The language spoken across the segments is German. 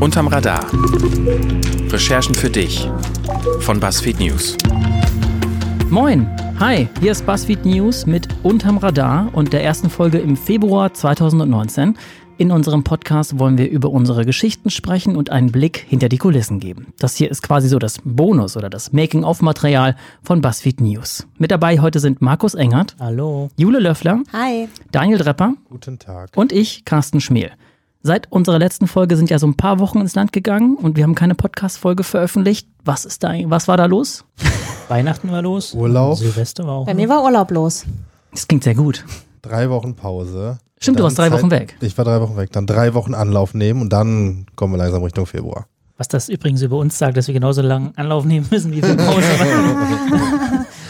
Unterm Radar. Recherchen für dich von BuzzFeed News. Moin, hi, hier ist BuzzFeed News mit Unterm Radar und der ersten Folge im Februar 2019. In unserem Podcast wollen wir über unsere Geschichten sprechen und einen Blick hinter die Kulissen geben. Das hier ist quasi so das Bonus oder das Making-of-Material von BuzzFeed News. Mit dabei heute sind Markus Engert. Hallo. Jule Löffler. Hi. Daniel Drepper. Guten Tag. Und ich, Carsten Schmiel. Seit unserer letzten Folge sind ja so ein paar Wochen ins Land gegangen und wir haben keine Podcast-Folge veröffentlicht. Was ist da, was war da los? Weihnachten war los. Urlaub. Silvester war auch. Bei mir war Urlaub los. Das klingt sehr gut. Drei Wochen Pause. Stimmt, du warst drei Zeit- Wochen weg. Ich war drei Wochen weg. Dann drei Wochen Anlauf nehmen und dann kommen wir langsam Richtung Februar. Was das übrigens über uns sagt, dass wir genauso lange Anlauf nehmen müssen wie wir Pause.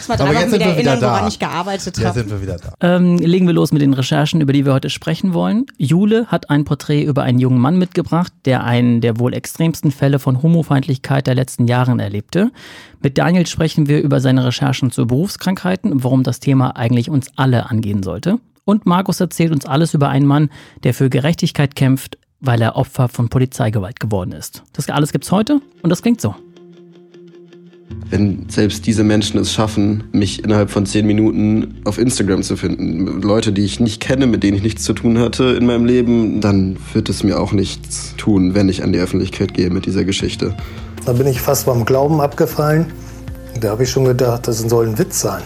Das war Aber drei jetzt Wochen sind wieder wir wieder erinnern, woran da. ich gearbeitet Jetzt habe. sind wir wieder da. Ähm, legen wir los mit den Recherchen, über die wir heute sprechen wollen. Jule hat ein Porträt über einen jungen Mann mitgebracht, der einen der wohl extremsten Fälle von Homofeindlichkeit der letzten Jahren erlebte. Mit Daniel sprechen wir über seine Recherchen zu Berufskrankheiten und warum das Thema eigentlich uns alle angehen sollte. Und Markus erzählt uns alles über einen Mann, der für Gerechtigkeit kämpft, weil er Opfer von Polizeigewalt geworden ist. Das alles gibt's heute und das klingt so. Wenn selbst diese Menschen es schaffen, mich innerhalb von zehn Minuten auf Instagram zu finden, Leute, die ich nicht kenne, mit denen ich nichts zu tun hatte in meinem Leben, dann wird es mir auch nichts tun, wenn ich an die Öffentlichkeit gehe mit dieser Geschichte. Da bin ich fast beim Glauben abgefallen. Da habe ich schon gedacht, das soll ein Witz sein.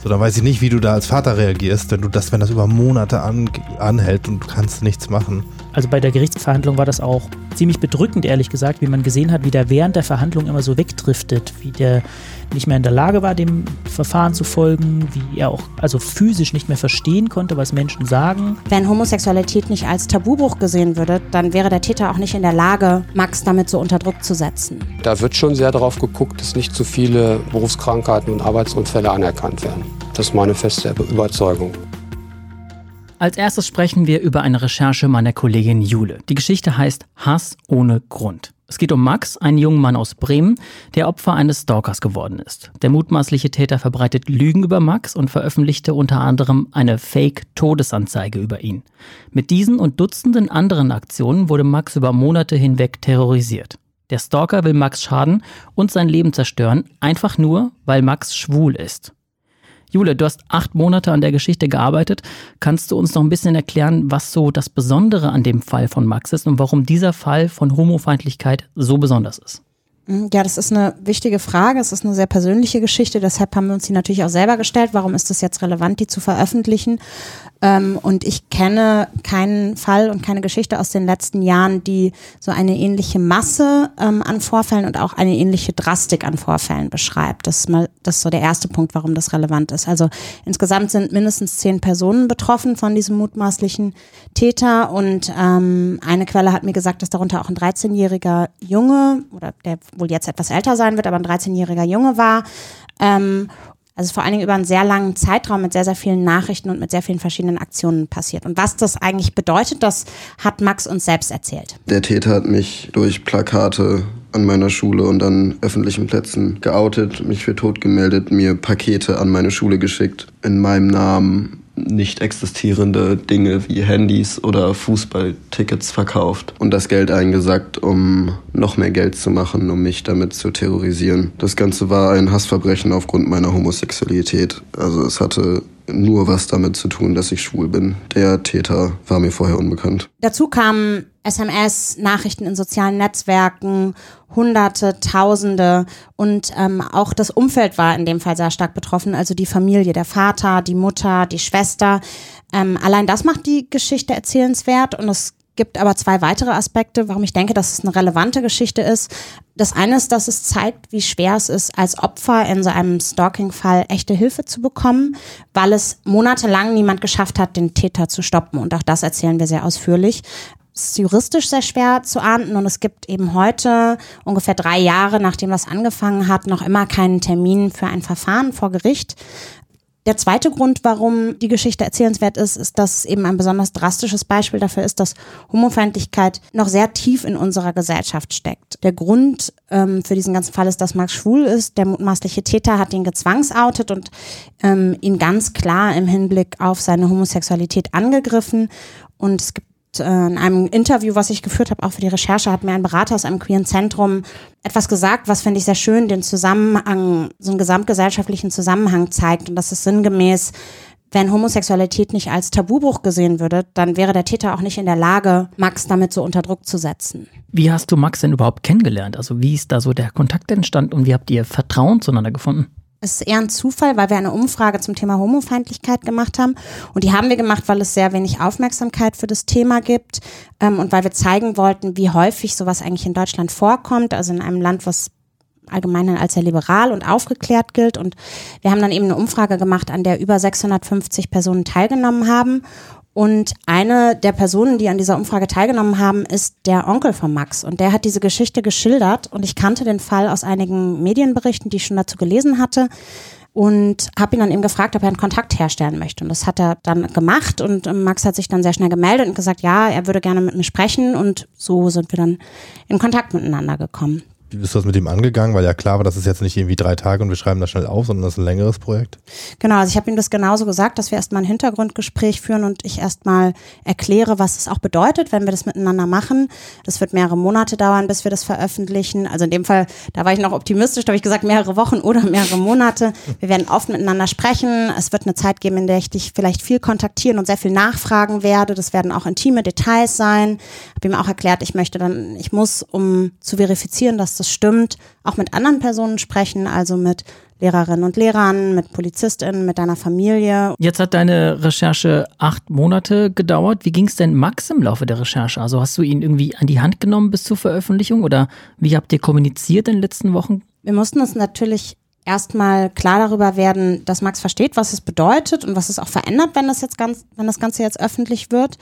So, dann weiß ich nicht, wie du da als Vater reagierst, wenn du das, wenn das über Monate an, anhält und du kannst nichts machen. Also bei der Gerichtsverhandlung war das auch ziemlich bedrückend, ehrlich gesagt, wie man gesehen hat, wie der während der Verhandlung immer so wegdriftet, wie der nicht mehr in der Lage war, dem Verfahren zu folgen, wie er auch also physisch nicht mehr verstehen konnte, was Menschen sagen. Wenn Homosexualität nicht als Tabubruch gesehen würde, dann wäre der Täter auch nicht in der Lage, Max damit so unter Druck zu setzen. Da wird schon sehr darauf geguckt, dass nicht zu viele Berufskrankheiten und Arbeitsunfälle anerkannt werden. Das ist meine feste Überzeugung. Als erstes sprechen wir über eine Recherche meiner Kollegin Jule. Die Geschichte heißt Hass ohne Grund. Es geht um Max, einen jungen Mann aus Bremen, der Opfer eines Stalkers geworden ist. Der mutmaßliche Täter verbreitet Lügen über Max und veröffentlichte unter anderem eine Fake-Todesanzeige über ihn. Mit diesen und Dutzenden anderen Aktionen wurde Max über Monate hinweg terrorisiert. Der Stalker will Max schaden und sein Leben zerstören, einfach nur, weil Max schwul ist. Jule, du hast acht Monate an der Geschichte gearbeitet. Kannst du uns noch ein bisschen erklären, was so das Besondere an dem Fall von Max ist und warum dieser Fall von Homofeindlichkeit so besonders ist? Ja, das ist eine wichtige Frage. Es ist eine sehr persönliche Geschichte. Deshalb haben wir uns die natürlich auch selber gestellt. Warum ist es jetzt relevant, die zu veröffentlichen? Ähm, und ich kenne keinen Fall und keine Geschichte aus den letzten Jahren, die so eine ähnliche Masse ähm, an Vorfällen und auch eine ähnliche Drastik an Vorfällen beschreibt. Das ist mal, das ist so der erste Punkt, warum das relevant ist. Also insgesamt sind mindestens zehn Personen betroffen von diesem mutmaßlichen Täter und ähm, eine Quelle hat mir gesagt, dass darunter auch ein 13-jähriger Junge oder der wohl jetzt etwas älter sein wird, aber ein 13-jähriger Junge war. Ähm, also vor allen Dingen über einen sehr langen Zeitraum mit sehr, sehr vielen Nachrichten und mit sehr vielen verschiedenen Aktionen passiert. Und was das eigentlich bedeutet, das hat Max uns selbst erzählt. Der Täter hat mich durch Plakate an meiner Schule und an öffentlichen Plätzen geoutet, mich für tot gemeldet, mir Pakete an meine Schule geschickt, in meinem Namen nicht existierende Dinge wie Handys oder Fußballtickets verkauft und das Geld eingesackt, um noch mehr Geld zu machen, um mich damit zu terrorisieren. Das Ganze war ein Hassverbrechen aufgrund meiner Homosexualität. Also es hatte nur was damit zu tun, dass ich schwul bin. Der Täter war mir vorher unbekannt. Dazu kamen SMS, Nachrichten in sozialen Netzwerken, Hunderte, Tausende und ähm, auch das Umfeld war in dem Fall sehr stark betroffen, also die Familie, der Vater, die Mutter, die Schwester. Ähm, allein das macht die Geschichte erzählenswert und es gibt aber zwei weitere Aspekte, warum ich denke, dass es eine relevante Geschichte ist. Das eine ist, dass es zeigt, wie schwer es ist, als Opfer in so einem Stalking-Fall echte Hilfe zu bekommen, weil es monatelang niemand geschafft hat, den Täter zu stoppen. Und auch das erzählen wir sehr ausführlich. Es ist juristisch sehr schwer zu ahnden und es gibt eben heute, ungefähr drei Jahre nachdem das angefangen hat, noch immer keinen Termin für ein Verfahren vor Gericht. Der zweite Grund, warum die Geschichte erzählenswert ist, ist, dass es eben ein besonders drastisches Beispiel dafür ist, dass Homofeindlichkeit noch sehr tief in unserer Gesellschaft steckt. Der Grund ähm, für diesen ganzen Fall ist, dass Max schwul ist. Der mutmaßliche Täter hat ihn gezwangsoutet und ähm, ihn ganz klar im Hinblick auf seine Homosexualität angegriffen. Und es gibt in einem Interview, was ich geführt habe, auch für die Recherche, hat mir ein Berater aus einem queeren Zentrum etwas gesagt, was finde ich sehr schön, den Zusammenhang, so einen gesamtgesellschaftlichen Zusammenhang zeigt. Und das ist sinngemäß, wenn Homosexualität nicht als Tabubruch gesehen würde, dann wäre der Täter auch nicht in der Lage, Max damit so unter Druck zu setzen. Wie hast du Max denn überhaupt kennengelernt? Also wie ist da so der Kontakt entstanden und wie habt ihr Vertrauen zueinander gefunden? Es ist eher ein Zufall, weil wir eine Umfrage zum Thema Homofeindlichkeit gemacht haben. Und die haben wir gemacht, weil es sehr wenig Aufmerksamkeit für das Thema gibt ähm, und weil wir zeigen wollten, wie häufig sowas eigentlich in Deutschland vorkommt. Also in einem Land, was allgemein als sehr liberal und aufgeklärt gilt. Und wir haben dann eben eine Umfrage gemacht, an der über 650 Personen teilgenommen haben. Und eine der Personen, die an dieser Umfrage teilgenommen haben, ist der Onkel von Max. Und der hat diese Geschichte geschildert. Und ich kannte den Fall aus einigen Medienberichten, die ich schon dazu gelesen hatte. Und habe ihn dann eben gefragt, ob er einen Kontakt herstellen möchte. Und das hat er dann gemacht. Und Max hat sich dann sehr schnell gemeldet und gesagt, ja, er würde gerne mit mir sprechen. Und so sind wir dann in Kontakt miteinander gekommen. Wie bist du das mit ihm angegangen? Weil ja klar war, das ist jetzt nicht irgendwie drei Tage und wir schreiben das schnell auf, sondern das ist ein längeres Projekt. Genau, also ich habe ihm das genauso gesagt, dass wir erstmal ein Hintergrundgespräch führen und ich erstmal erkläre, was es auch bedeutet, wenn wir das miteinander machen. Das wird mehrere Monate dauern, bis wir das veröffentlichen. Also in dem Fall, da war ich noch optimistisch, da habe ich gesagt, mehrere Wochen oder mehrere Monate. Wir werden oft miteinander sprechen. Es wird eine Zeit geben, in der ich dich vielleicht viel kontaktieren und sehr viel nachfragen werde. Das werden auch intime Details sein. Habe ihm auch erklärt, ich möchte dann, ich muss, um zu verifizieren, dass das stimmt, auch mit anderen Personen sprechen, also mit Lehrerinnen und Lehrern, mit PolizistInnen, mit deiner Familie. Jetzt hat deine Recherche acht Monate gedauert. Wie ging es denn Max im Laufe der Recherche? Also hast du ihn irgendwie an die Hand genommen bis zur Veröffentlichung oder wie habt ihr kommuniziert in den letzten Wochen? Wir mussten uns natürlich erstmal klar darüber werden, dass Max versteht, was es bedeutet und was es auch verändert, wenn das jetzt ganz, wenn das Ganze jetzt öffentlich wird.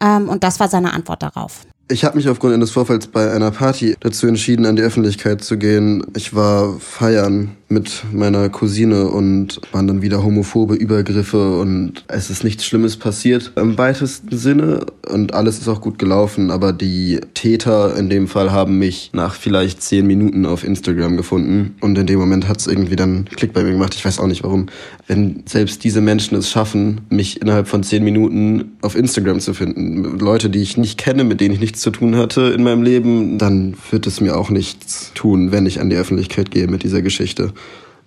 Ähm, und das war seine Antwort darauf. Ich habe mich aufgrund eines Vorfalls bei einer Party dazu entschieden, an die Öffentlichkeit zu gehen. Ich war feiern mit meiner Cousine und waren dann wieder homophobe Übergriffe und es ist nichts Schlimmes passiert im weitesten Sinne und alles ist auch gut gelaufen, aber die Täter in dem Fall haben mich nach vielleicht zehn Minuten auf Instagram gefunden und in dem Moment hat es irgendwie dann Klick bei mir gemacht. Ich weiß auch nicht warum. Wenn selbst diese Menschen es schaffen, mich innerhalb von zehn Minuten auf Instagram zu finden, Leute, die ich nicht kenne, mit denen ich nichts zu tun hatte in meinem Leben, dann wird es mir auch nichts tun, wenn ich an die Öffentlichkeit gehe mit dieser Geschichte.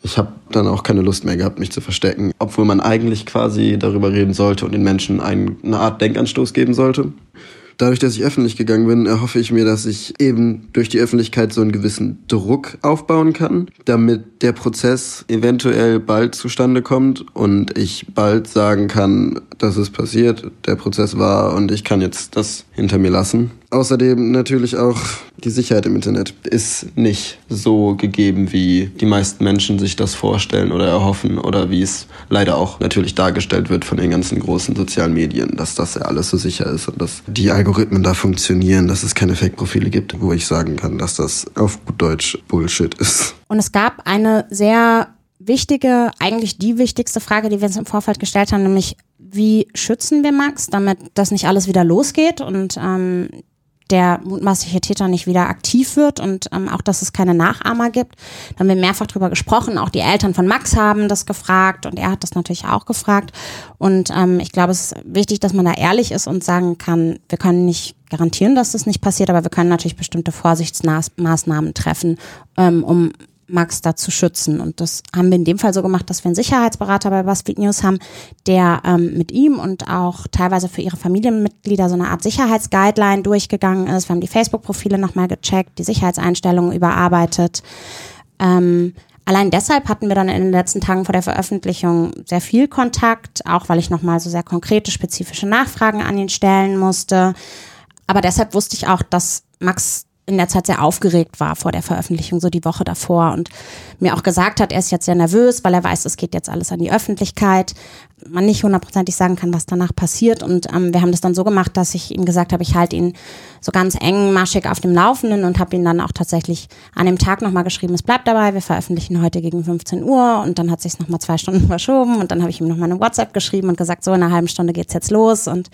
Ich habe dann auch keine Lust mehr gehabt, mich zu verstecken, obwohl man eigentlich quasi darüber reden sollte und den Menschen eine Art Denkanstoß geben sollte. Dadurch, dass ich öffentlich gegangen bin, erhoffe ich mir, dass ich eben durch die Öffentlichkeit so einen gewissen Druck aufbauen kann, damit der Prozess eventuell bald zustande kommt und ich bald sagen kann, dass es passiert, der Prozess war und ich kann jetzt das hinter mir lassen. Außerdem natürlich auch die Sicherheit im Internet ist nicht so gegeben, wie die meisten Menschen sich das vorstellen oder erhoffen oder wie es leider auch natürlich dargestellt wird von den ganzen großen sozialen Medien, dass das ja alles so sicher ist und dass die Algorithmen da funktionieren, dass es keine Fake-Profile gibt, wo ich sagen kann, dass das auf gut Deutsch Bullshit ist. Und es gab eine sehr wichtige, eigentlich die wichtigste Frage, die wir uns im Vorfeld gestellt haben, nämlich wie schützen wir Max, damit das nicht alles wieder losgeht und ähm, der mutmaßliche Täter nicht wieder aktiv wird und ähm, auch, dass es keine Nachahmer gibt. Da haben wir mehrfach drüber gesprochen. Auch die Eltern von Max haben das gefragt und er hat das natürlich auch gefragt. Und ähm, ich glaube, es ist wichtig, dass man da ehrlich ist und sagen kann, wir können nicht garantieren, dass das nicht passiert, aber wir können natürlich bestimmte Vorsichtsmaßnahmen treffen, ähm, um Max da zu schützen. Und das haben wir in dem Fall so gemacht, dass wir einen Sicherheitsberater bei BuzzFeed News haben, der ähm, mit ihm und auch teilweise für ihre Familienmitglieder so eine Art Sicherheitsguideline durchgegangen ist. Wir haben die Facebook-Profile nochmal gecheckt, die Sicherheitseinstellungen überarbeitet. Ähm, allein deshalb hatten wir dann in den letzten Tagen vor der Veröffentlichung sehr viel Kontakt, auch weil ich nochmal so sehr konkrete, spezifische Nachfragen an ihn stellen musste. Aber deshalb wusste ich auch, dass Max in der Zeit sehr aufgeregt war vor der Veröffentlichung, so die Woche davor und mir auch gesagt hat, er ist jetzt sehr nervös, weil er weiß, es geht jetzt alles an die Öffentlichkeit. Man nicht hundertprozentig sagen kann, was danach passiert. Und ähm, wir haben das dann so gemacht, dass ich ihm gesagt habe, ich halte ihn so ganz engmaschig auf dem Laufenden und habe ihn dann auch tatsächlich an dem Tag nochmal geschrieben, es bleibt dabei, wir veröffentlichen heute gegen 15 Uhr und dann hat sich nochmal zwei Stunden verschoben und dann habe ich ihm nochmal eine WhatsApp geschrieben und gesagt, so in einer halben Stunde geht's jetzt los und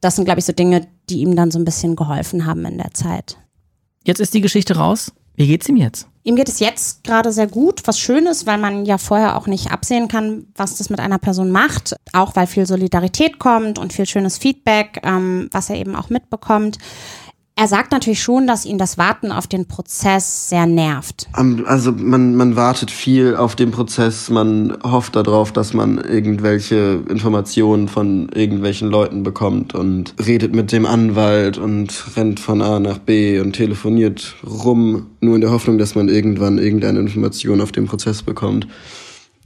das sind, glaube ich, so Dinge, die ihm dann so ein bisschen geholfen haben in der Zeit. Jetzt ist die Geschichte raus. Wie geht's ihm jetzt? Ihm geht es jetzt gerade sehr gut, was schön ist, weil man ja vorher auch nicht absehen kann, was das mit einer Person macht. Auch weil viel Solidarität kommt und viel schönes Feedback, ähm, was er eben auch mitbekommt. Er sagt natürlich schon, dass ihn das Warten auf den Prozess sehr nervt. Also man, man wartet viel auf den Prozess, man hofft darauf, dass man irgendwelche Informationen von irgendwelchen Leuten bekommt und redet mit dem Anwalt und rennt von A nach B und telefoniert rum, nur in der Hoffnung, dass man irgendwann irgendeine Information auf den Prozess bekommt.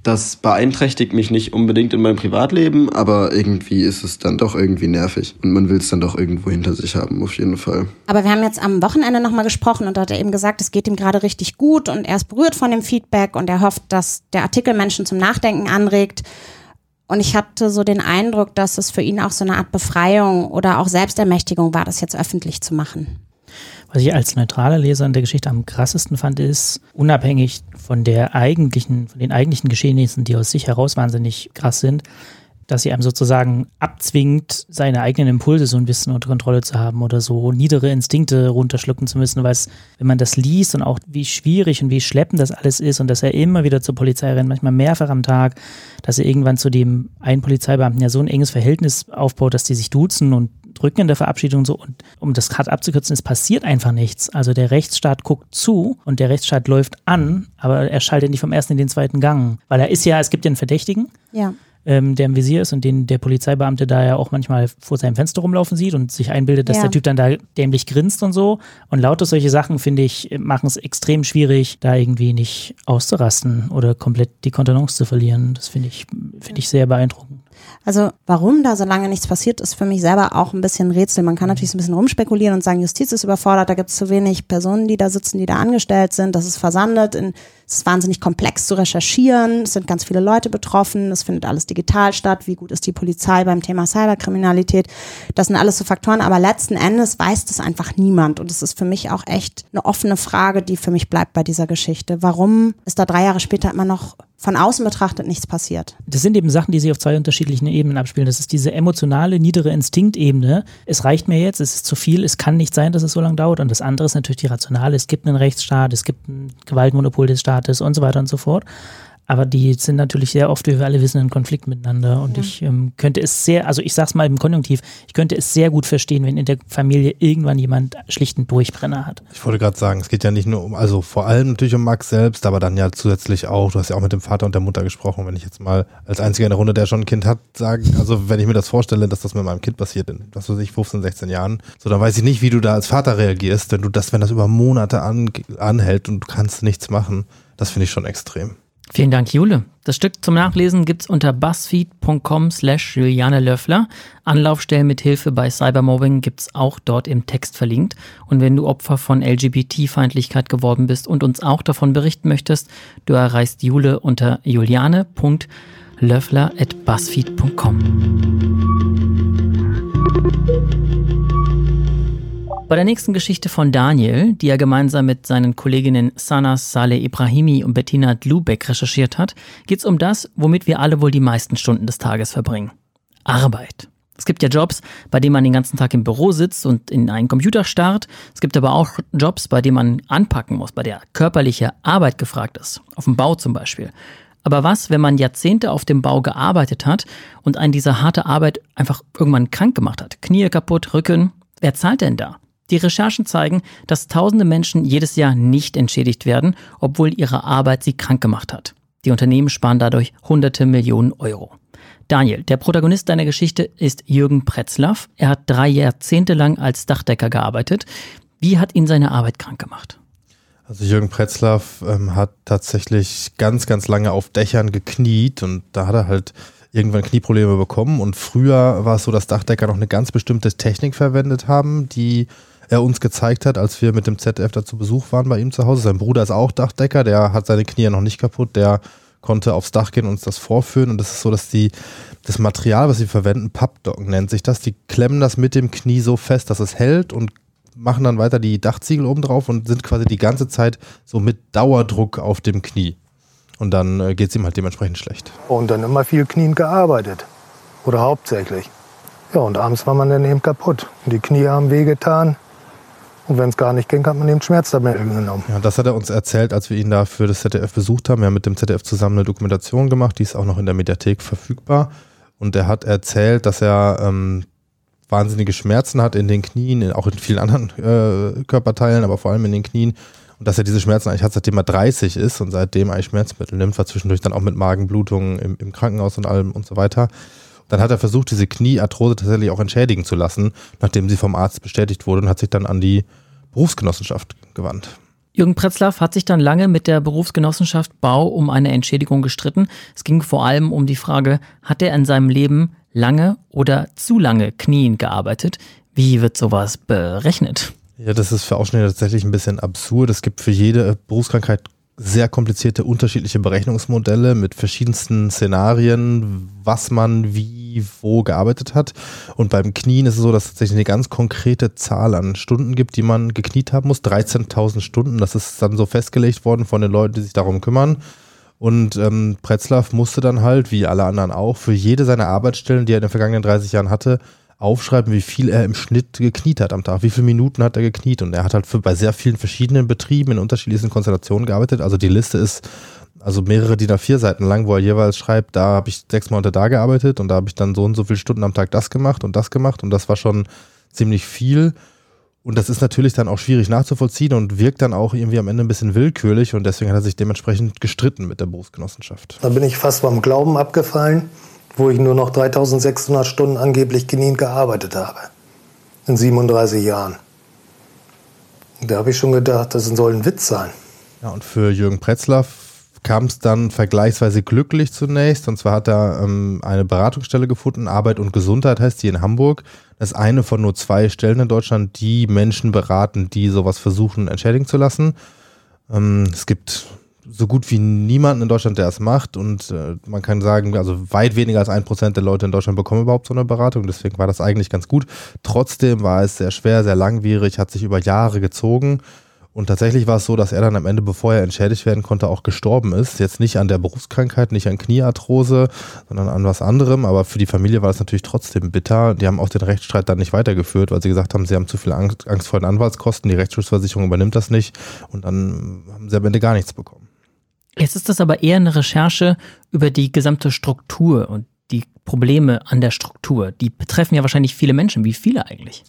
Das beeinträchtigt mich nicht unbedingt in meinem Privatleben, aber irgendwie ist es dann doch irgendwie nervig. Und man will es dann doch irgendwo hinter sich haben, auf jeden Fall. Aber wir haben jetzt am Wochenende nochmal gesprochen und da hat er eben gesagt, es geht ihm gerade richtig gut und er ist berührt von dem Feedback und er hofft, dass der Artikel Menschen zum Nachdenken anregt. Und ich hatte so den Eindruck, dass es für ihn auch so eine Art Befreiung oder auch Selbstermächtigung war, das jetzt öffentlich zu machen. Was ich als neutraler Leser in der Geschichte am krassesten fand, ist, unabhängig von der eigentlichen, von den eigentlichen Geschehnissen, die aus sich heraus wahnsinnig krass sind, dass sie einem sozusagen abzwingt, seine eigenen Impulse so ein bisschen unter Kontrolle zu haben oder so niedere Instinkte runterschlucken zu müssen, weil wenn man das liest und auch wie schwierig und wie schleppend das alles ist und dass er immer wieder zur Polizei rennt, manchmal mehrfach am Tag, dass er irgendwann zu dem einen Polizeibeamten ja so ein enges Verhältnis aufbaut, dass die sich duzen und drücken in der Verabschiedung so. Und um das hart abzukürzen, es passiert einfach nichts. Also der Rechtsstaat guckt zu und der Rechtsstaat läuft an, aber er schaltet nicht vom ersten in den zweiten Gang. Weil er ist ja, es gibt ja einen Verdächtigen. Ja. Ähm, der im Visier ist und den der Polizeibeamte da ja auch manchmal vor seinem Fenster rumlaufen sieht und sich einbildet, dass Ja. der Typ dann da dämlich grinst und so. Und lauter solche Sachen, finde ich, machen es extrem schwierig, da irgendwie nicht auszurasten oder komplett die Kontenance zu verlieren. Das finde ich, finde ich sehr beeindruckend. Also warum da so lange nichts passiert, ist für mich selber auch ein bisschen Rätsel. Man kann natürlich so ein bisschen rumspekulieren und sagen, Justiz ist überfordert, da gibt es zu wenig Personen, die da sitzen, die da angestellt sind, das ist versandet, in, es ist wahnsinnig komplex zu recherchieren, es sind ganz viele Leute betroffen, es findet alles digital statt, wie gut ist die Polizei beim Thema Cyberkriminalität, das sind alles so Faktoren, aber letzten Endes weiß das einfach niemand und es ist für mich auch echt eine offene Frage, die für mich bleibt bei dieser Geschichte. Warum ist da drei Jahre später immer noch von außen betrachtet nichts passiert? Das sind eben Sachen, die sich auf zwei unterschiedlichen Ebenen abspielen. Das ist diese emotionale, niedere Instinktebene. Es reicht mir jetzt, es ist zu viel, es kann nicht sein, dass es so lange dauert. Und das andere ist natürlich die rationale. Es gibt einen Rechtsstaat, es gibt ein Gewaltmonopol des Staates und so weiter und so fort. Aber die sind natürlich sehr oft, wie wir alle wissen, in Konflikt miteinander. Und ich ähm, könnte es sehr, also ich sag's mal im Konjunktiv, ich könnte es sehr gut verstehen, wenn in der Familie irgendwann jemand schlichten Durchbrenner hat. Ich wollte gerade sagen, es geht ja nicht nur um, also vor allem natürlich um Max selbst, aber dann ja zusätzlich auch, du hast ja auch mit dem Vater und der Mutter gesprochen, wenn ich jetzt mal als einziger in der Runde, der schon ein Kind hat, sagen, also wenn ich mir das vorstelle, dass das mit meinem Kind passiert in, was weiß ich, 15, 16 Jahren, so dann weiß ich nicht, wie du da als Vater reagierst, wenn du das, wenn das über Monate an, anhält und du kannst nichts machen, das finde ich schon extrem. Vielen Dank, Jule. Das Stück zum Nachlesen gibt's unter buzzfeed.com slash Juliane Löffler. Anlaufstellen mit Hilfe bei Cybermobbing gibt's auch dort im Text verlinkt. Und wenn du Opfer von LGBT-Feindlichkeit geworden bist und uns auch davon berichten möchtest, du erreichst Jule unter juliane.löffler at buzzfeed.com. Bei der nächsten Geschichte von Daniel, die er gemeinsam mit seinen Kolleginnen Sanas Saleh Ibrahimi und Bettina Dlubeck recherchiert hat, geht es um das, womit wir alle wohl die meisten Stunden des Tages verbringen. Arbeit. Es gibt ja Jobs, bei denen man den ganzen Tag im Büro sitzt und in einen Computer starrt. Es gibt aber auch Jobs, bei denen man anpacken muss, bei der körperliche Arbeit gefragt ist. Auf dem Bau zum Beispiel. Aber was, wenn man Jahrzehnte auf dem Bau gearbeitet hat und einen diese harte Arbeit einfach irgendwann krank gemacht hat? Knie kaputt, Rücken. Wer zahlt denn da? Die Recherchen zeigen, dass tausende Menschen jedes Jahr nicht entschädigt werden, obwohl ihre Arbeit sie krank gemacht hat. Die Unternehmen sparen dadurch hunderte Millionen Euro. Daniel, der Protagonist deiner Geschichte ist Jürgen Pretzlaff. Er hat drei Jahrzehnte lang als Dachdecker gearbeitet. Wie hat ihn seine Arbeit krank gemacht? Also Jürgen Pretzlaff ähm, hat tatsächlich ganz, ganz lange auf Dächern gekniet und da hat er halt irgendwann Knieprobleme bekommen. Und früher war es so, dass Dachdecker noch eine ganz bestimmte Technik verwendet haben, die er uns gezeigt hat, als wir mit dem ZDF da zu Besuch waren bei ihm zu Hause. Sein Bruder ist auch Dachdecker, der hat seine Knie noch nicht kaputt, der konnte aufs Dach gehen und uns das vorführen. Und das ist so, dass die, das Material, was sie verwenden, Pappdocken nennt sich das, die klemmen das mit dem Knie so fest, dass es hält und machen dann weiter die Dachziegel oben drauf und sind quasi die ganze Zeit so mit Dauerdruck auf dem Knie. Und dann äh, geht es ihm halt dementsprechend schlecht. Und dann immer viel knien gearbeitet. Oder hauptsächlich. Ja, und abends war man dann eben kaputt. Die Knie haben wehgetan. Und wenn es gar nicht ging, hat man eben Schmerztabletten genommen. Ja, das hat er uns erzählt, als wir ihn da für das ZDF besucht haben. Wir haben mit dem ZDF zusammen eine Dokumentation gemacht, die ist auch noch in der Mediathek verfügbar. Und er hat erzählt, dass er ähm, wahnsinnige Schmerzen hat in den Knien, auch in vielen anderen äh, Körperteilen, aber vor allem in den Knien. Und dass er diese Schmerzen eigentlich hat, seitdem er 30 ist und seitdem eigentlich Schmerzmittel nimmt, war zwischendurch dann auch mit Magenblutungen im, im Krankenhaus und allem und so weiter. Dann hat er versucht, diese Kniearthrose tatsächlich auch entschädigen zu lassen, nachdem sie vom Arzt bestätigt wurde und hat sich dann an die Berufsgenossenschaft gewandt. Jürgen Pretzlaff hat sich dann lange mit der Berufsgenossenschaft Bau um eine Entschädigung gestritten. Es ging vor allem um die Frage, hat er in seinem Leben lange oder zu lange Knien gearbeitet? Wie wird sowas berechnet? Ja, das ist für Ausschnitte tatsächlich ein bisschen absurd. Es gibt für jede Berufskrankheit sehr komplizierte unterschiedliche Berechnungsmodelle mit verschiedensten Szenarien, was man wie wo gearbeitet hat. Und beim Knien ist es so, dass es tatsächlich eine ganz konkrete Zahl an Stunden gibt, die man gekniet haben muss. 13.000 Stunden. Das ist dann so festgelegt worden von den Leuten, die sich darum kümmern. Und ähm, Pretzlaff musste dann halt, wie alle anderen auch, für jede seiner Arbeitsstellen, die er in den vergangenen 30 Jahren hatte, aufschreiben, wie viel er im Schnitt gekniet hat am Tag, wie viele Minuten hat er gekniet. Und er hat halt für, bei sehr vielen verschiedenen Betrieben in unterschiedlichen Konstellationen gearbeitet. Also die Liste ist also mehrere DIN A4 Seiten lang, wo er jeweils schreibt, da habe ich sechs Monate da gearbeitet und da habe ich dann so und so viele Stunden am Tag das gemacht und das gemacht und das war schon ziemlich viel. Und das ist natürlich dann auch schwierig nachzuvollziehen und wirkt dann auch irgendwie am Ende ein bisschen willkürlich und deswegen hat er sich dementsprechend gestritten mit der Berufsgenossenschaft. Da bin ich fast beim Glauben abgefallen wo ich nur noch 3600 Stunden angeblich genient gearbeitet habe. In 37 Jahren. Da habe ich schon gedacht, das soll ein Witz sein. Ja, und für Jürgen Pretzlaff kam es dann vergleichsweise glücklich zunächst. Und zwar hat er ähm, eine Beratungsstelle gefunden, Arbeit und Gesundheit heißt die in Hamburg. Das ist eine von nur zwei Stellen in Deutschland, die Menschen beraten, die sowas versuchen, entschädigen zu lassen. Ähm, es gibt so gut wie niemanden in Deutschland, der es macht. Und äh, man kann sagen, also weit weniger als ein Prozent der Leute in Deutschland bekommen überhaupt so eine Beratung. Deswegen war das eigentlich ganz gut. Trotzdem war es sehr schwer, sehr langwierig, hat sich über Jahre gezogen. Und tatsächlich war es so, dass er dann am Ende, bevor er entschädigt werden konnte, auch gestorben ist. Jetzt nicht an der Berufskrankheit, nicht an Kniearthrose, sondern an was anderem. Aber für die Familie war das natürlich trotzdem bitter. Die haben auch den Rechtsstreit dann nicht weitergeführt, weil sie gesagt haben, sie haben zu viel Angst, vor den Anwaltskosten. Die Rechtsschutzversicherung übernimmt das nicht. Und dann haben sie am Ende gar nichts bekommen. Jetzt ist das aber eher eine Recherche über die gesamte Struktur und die Probleme an der Struktur. Die betreffen ja wahrscheinlich viele Menschen. Wie viele eigentlich?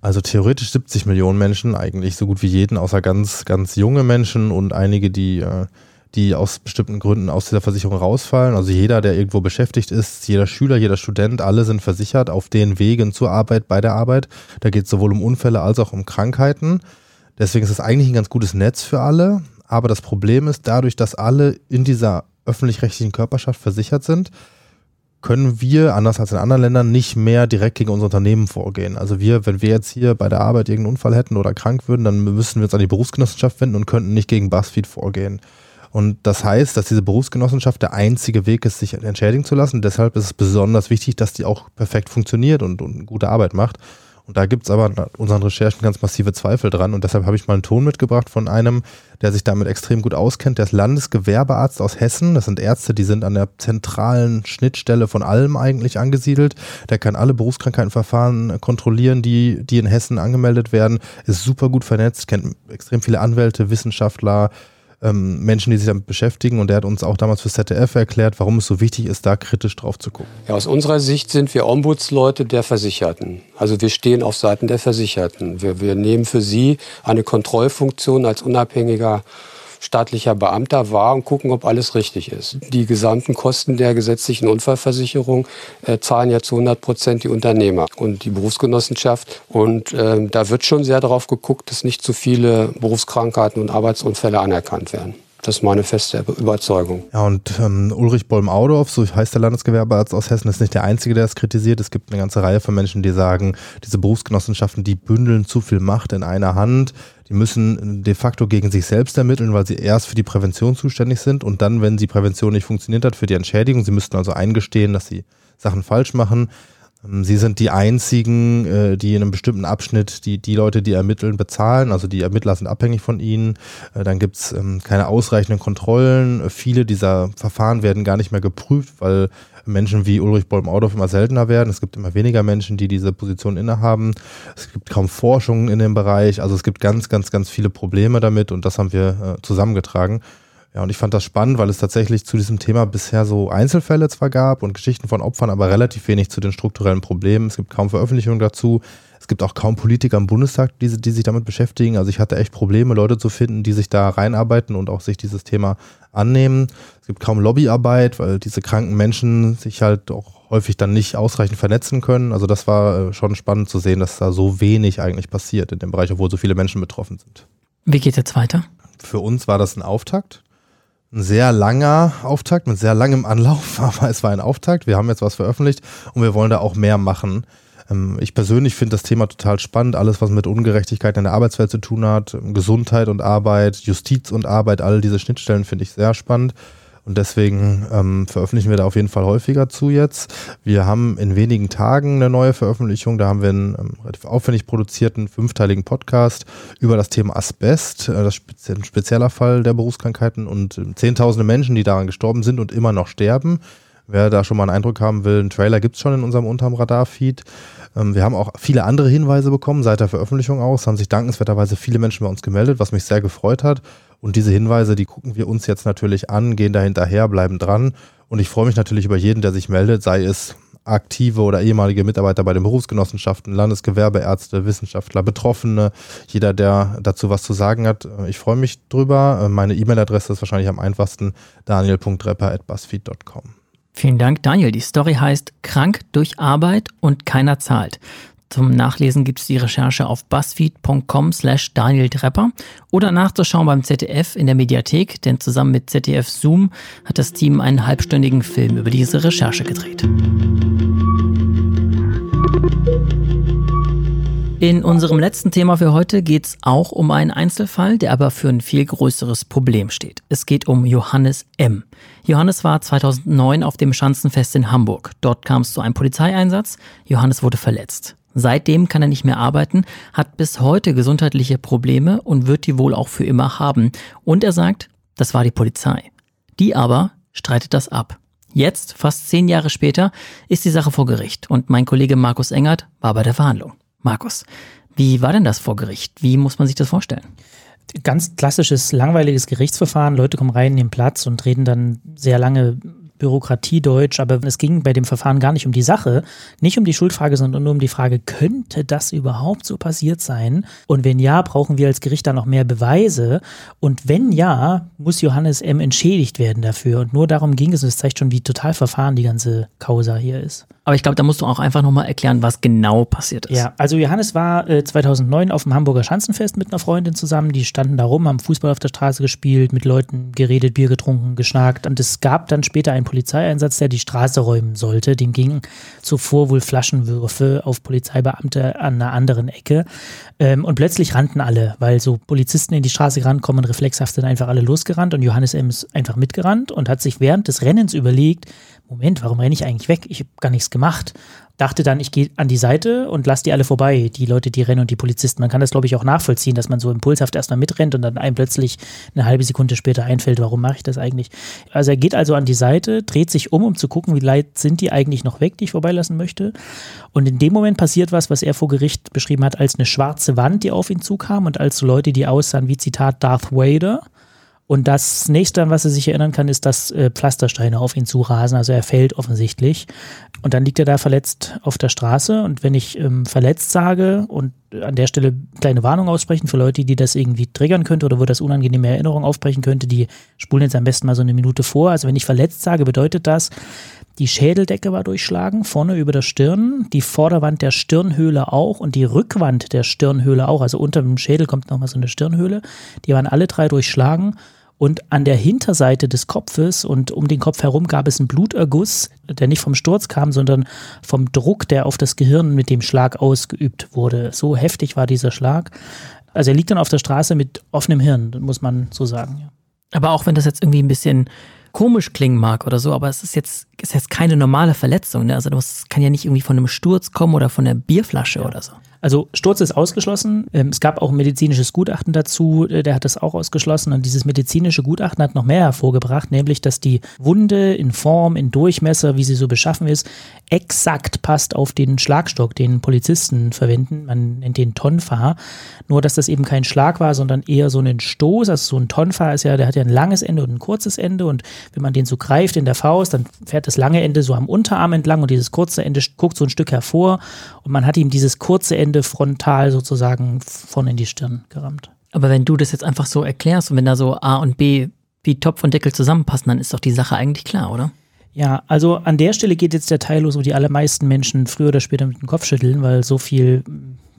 Also theoretisch 70 Millionen Menschen, eigentlich so gut wie jeden, außer ganz, ganz junge Menschen und einige, die, äh, die aus bestimmten Gründen aus dieser Versicherung rausfallen. Also jeder, der irgendwo beschäftigt ist, jeder Schüler, jeder Student, alle sind versichert auf den Wegen zur Arbeit, bei der Arbeit. Da geht es sowohl um Unfälle als auch um Krankheiten. Deswegen ist es eigentlich ein ganz gutes Netz für alle. Aber das Problem ist, dadurch, dass alle in dieser öffentlich-rechtlichen Körperschaft versichert sind, können wir, anders als in anderen Ländern, nicht mehr direkt gegen unser Unternehmen vorgehen. Also wir, wenn wir jetzt hier bei der Arbeit irgendeinen Unfall hätten oder krank würden, dann müssen wir uns an die Berufsgenossenschaft wenden und könnten nicht gegen BuzzFeed vorgehen. Und das heißt, dass diese Berufsgenossenschaft der einzige Weg ist, sich entschädigen zu lassen. Deshalb ist es besonders wichtig, dass die auch perfekt funktioniert und, und gute Arbeit macht. Und da gibt es aber in unseren Recherchen ganz massive Zweifel dran. Und deshalb habe ich mal einen Ton mitgebracht von einem, der sich damit extrem gut auskennt. Der ist Landesgewerbearzt aus Hessen. Das sind Ärzte, die sind an der zentralen Schnittstelle von allem eigentlich angesiedelt. Der kann alle Berufskrankheitenverfahren kontrollieren, die, die in Hessen angemeldet werden. Ist super gut vernetzt, kennt extrem viele Anwälte, Wissenschaftler, ähm, Menschen, die sich damit beschäftigen. Und der hat uns auch damals für ZDF erklärt, warum es so wichtig ist, da kritisch drauf zu gucken. Ja, aus unserer Sicht sind wir Ombudsleute der Versicherten. Also wir stehen auf Seiten der Versicherten. Wir, wir nehmen für sie eine Kontrollfunktion als unabhängiger staatlicher Beamter wahr und gucken, ob alles richtig ist. Die gesamten Kosten der gesetzlichen Unfallversicherung äh, zahlen ja zu 100 Prozent die Unternehmer und die Berufsgenossenschaft. Und äh, da wird schon sehr darauf geguckt, dass nicht zu viele Berufskrankheiten und Arbeitsunfälle anerkannt werden. Das ist meine feste Überzeugung. Ja, und ähm, Ulrich Bolm-Audorf, so heißt der Landesgewerbearzt aus Hessen, ist nicht der Einzige, der es kritisiert. Es gibt eine ganze Reihe von Menschen, die sagen, diese Berufsgenossenschaften, die bündeln zu viel Macht in einer Hand. Die müssen de facto gegen sich selbst ermitteln, weil sie erst für die Prävention zuständig sind und dann, wenn die Prävention nicht funktioniert hat, für die Entschädigung. Sie müssten also eingestehen, dass sie Sachen falsch machen. Ähm, sie sind die einzigen, äh, die in einem bestimmten Abschnitt die, die Leute, die ermitteln, bezahlen. Also die Ermittler sind abhängig von ihnen. Äh, dann gibt's ähm, keine ausreichenden Kontrollen. Äh, viele dieser Verfahren werden gar nicht mehr geprüft, weil Menschen wie Ulrich Bolm-Audorf immer seltener werden. Es gibt immer weniger Menschen, die diese Position innehaben. Es gibt kaum Forschung in dem Bereich. Also es gibt ganz, ganz, ganz viele Probleme damit und das haben wir zusammengetragen. Ja, und ich fand das spannend, weil es tatsächlich zu diesem Thema bisher so Einzelfälle zwar gab und Geschichten von Opfern, aber relativ wenig zu den strukturellen Problemen. Es gibt kaum Veröffentlichungen dazu. Es gibt auch kaum Politiker im Bundestag, die, die sich damit beschäftigen. Also ich hatte echt Probleme, Leute zu finden, die sich da reinarbeiten und auch sich dieses Thema annehmen. Es gibt kaum Lobbyarbeit, weil diese kranken Menschen sich halt auch häufig dann nicht ausreichend vernetzen können. Also das war äh, schon spannend zu sehen, dass da so wenig eigentlich passiert in dem Bereich, obwohl so viele Menschen betroffen sind. Wie geht jetzt weiter? Für uns war das ein Auftakt ein sehr langer Auftakt mit sehr langem Anlauf, aber es war ein Auftakt. Wir haben jetzt was veröffentlicht und wir wollen da auch mehr machen. Ähm, ich persönlich finde das Thema total spannend. Alles, was mit Ungerechtigkeit in der Arbeitswelt zu tun hat, Gesundheit und Arbeit, Justiz und Arbeit, all diese Schnittstellen finde ich sehr spannend. Und deswegen ähm, veröffentlichen wir da auf jeden Fall häufiger zu jetzt. Wir haben in wenigen Tagen eine neue Veröffentlichung. Da haben wir einen ähm, relativ aufwendig produzierten fünfteiligen Podcast über das Thema Asbest. Äh, das ist ein spezieller Fall der Berufskrankheiten und äh, zehntausende Menschen, die daran gestorben sind und immer noch sterben. Wer da schon mal einen Eindruck haben will, einen Trailer gibt es schon in unserem Unterm Radar-Feed. Ähm, wir haben auch viele andere Hinweise bekommen seit der Veröffentlichung aus. Haben sich dankenswerterweise viele Menschen bei uns gemeldet, was mich sehr gefreut hat. Und diese Hinweise, die gucken wir uns jetzt natürlich an, gehen da hinterher, bleiben dran. Und ich freue mich natürlich über jeden, der sich meldet, sei es aktive oder ehemalige Mitarbeiter bei den Berufsgenossenschaften, Landesgewerbeärzte, Wissenschaftler, Betroffene, jeder, der dazu was zu sagen hat. Ich freue mich drüber. Meine E-Mail-Adresse ist wahrscheinlich am einfachsten daniel.repper.buzzfeed.com. Vielen Dank, Daniel. Die Story heißt Krank durch Arbeit und keiner zahlt. Zum Nachlesen gibt es die Recherche auf buzzfeed.com slash Daniel Trepper oder nachzuschauen beim ZDF in der Mediathek, denn zusammen mit ZDF Zoom hat das Team einen halbstündigen Film über diese Recherche gedreht. In unserem letzten Thema für heute geht es auch um einen Einzelfall, der aber für ein viel größeres Problem steht. Es geht um Johannes M. Johannes war 2009 auf dem Schanzenfest in Hamburg. Dort kam es zu einem Polizeieinsatz. Johannes wurde verletzt. Seitdem kann er nicht mehr arbeiten, hat bis heute gesundheitliche Probleme und wird die wohl auch für immer haben. Und er sagt, das war die Polizei. Die aber streitet das ab. Jetzt, fast zehn Jahre später, ist die Sache vor Gericht und mein Kollege Markus Engert war bei der Verhandlung. Markus, wie war denn das vor Gericht? Wie muss man sich das vorstellen? Ganz klassisches, langweiliges Gerichtsverfahren. Leute kommen rein in den Platz und reden dann sehr lange Bürokratiedeutsch, aber es ging bei dem Verfahren gar nicht um die Sache, nicht um die Schuldfrage, sondern nur um die Frage, könnte das überhaupt so passiert sein? Und wenn ja, brauchen wir als Gericht dann noch mehr Beweise? Und wenn ja, muss Johannes M. entschädigt werden dafür. Und nur darum ging es. Und es zeigt schon, wie total verfahren die ganze Causa hier ist. Aber ich glaube, da musst du auch einfach nochmal erklären, was genau passiert ist. Ja, also Johannes war äh, 2009 auf dem Hamburger Schanzenfest mit einer Freundin zusammen. Die standen da rum, haben Fußball auf der Straße gespielt, mit Leuten geredet, Bier getrunken, geschnackt. Und es gab dann später einen Polizeieinsatz, der die Straße räumen sollte. Dem gingen zuvor wohl Flaschenwürfe auf Polizeibeamte an einer anderen Ecke. Ähm, und plötzlich rannten alle, weil so Polizisten in die Straße rankommen, reflexhaft sind einfach alle losgerannt. Und Johannes M. ist einfach mitgerannt und hat sich während des Rennens überlegt, Moment, warum renne ich eigentlich weg? Ich habe gar nichts gemacht. Dachte dann, ich gehe an die Seite und lasse die alle vorbei, die Leute, die rennen und die Polizisten. Man kann das, glaube ich, auch nachvollziehen, dass man so impulshaft erstmal mitrennt und dann einem plötzlich eine halbe Sekunde später einfällt, warum mache ich das eigentlich? Also er geht also an die Seite, dreht sich um, um zu gucken, wie leid sind die eigentlich noch weg, die ich vorbeilassen möchte. Und in dem Moment passiert was, was er vor Gericht beschrieben hat, als eine schwarze Wand, die auf ihn zukam und als Leute, die aussahen wie Zitat Darth Vader. Und das nächste, an was er sich erinnern kann, ist, dass äh, Pflastersteine auf ihn zurasen. Also er fällt offensichtlich. Und dann liegt er da verletzt auf der Straße. Und wenn ich ähm, verletzt sage und an der Stelle kleine Warnung aussprechen für Leute, die das irgendwie triggern könnte oder wo das unangenehme Erinnerung aufbrechen könnte, die spulen jetzt am besten mal so eine Minute vor. Also wenn ich verletzt sage, bedeutet das, die Schädeldecke war durchschlagen, vorne über der Stirn, die Vorderwand der Stirnhöhle auch und die Rückwand der Stirnhöhle auch. Also unter dem Schädel kommt nochmal so eine Stirnhöhle. Die waren alle drei durchschlagen Und an der Hinterseite des Kopfes und um den Kopf herum gab es einen Bluterguss, der nicht vom Sturz kam, sondern vom Druck, der auf das Gehirn mit dem Schlag ausgeübt wurde. So heftig war dieser Schlag. Also er liegt dann auf der Straße mit offenem Hirn, muss man so sagen. Ja. Aber auch wenn das jetzt irgendwie ein bisschen komisch klingen mag oder so, aber es ist jetzt, ist jetzt keine normale Verletzung. Ne? Also das kann ja nicht irgendwie von einem Sturz kommen oder von einer Bierflasche ja. oder so. Also Sturz ist ausgeschlossen. Ähm, es gab auch ein medizinisches Gutachten dazu, äh, der hat das auch ausgeschlossen. Und dieses medizinische Gutachten hat noch mehr hervorgebracht, nämlich, dass die Wunde in Form, in Durchmesser, wie sie so beschaffen ist, exakt passt auf den Schlagstock, den Polizisten verwenden. Man nennt den Tonfa. Nur, dass das eben kein Schlag war, sondern eher so ein Stoß. Also so ein Tonfa ist ja, der hat ja ein langes Ende und ein kurzes Ende. Und wenn man den so greift in der Faust, dann fährt das lange Ende so am Unterarm entlang und dieses kurze Ende guckt so ein Stück hervor. Und man hat ihm dieses kurze Ende Ende frontal sozusagen vorne in die Stirn gerammt. Aber wenn du das jetzt einfach so erklärst und wenn da so A und B wie Topf und Deckel zusammenpassen, dann ist doch die Sache eigentlich klar, oder? Ja, also an der Stelle geht jetzt der Teil los, wo die allermeisten Menschen früher oder später mit dem Kopf schütteln, weil so viel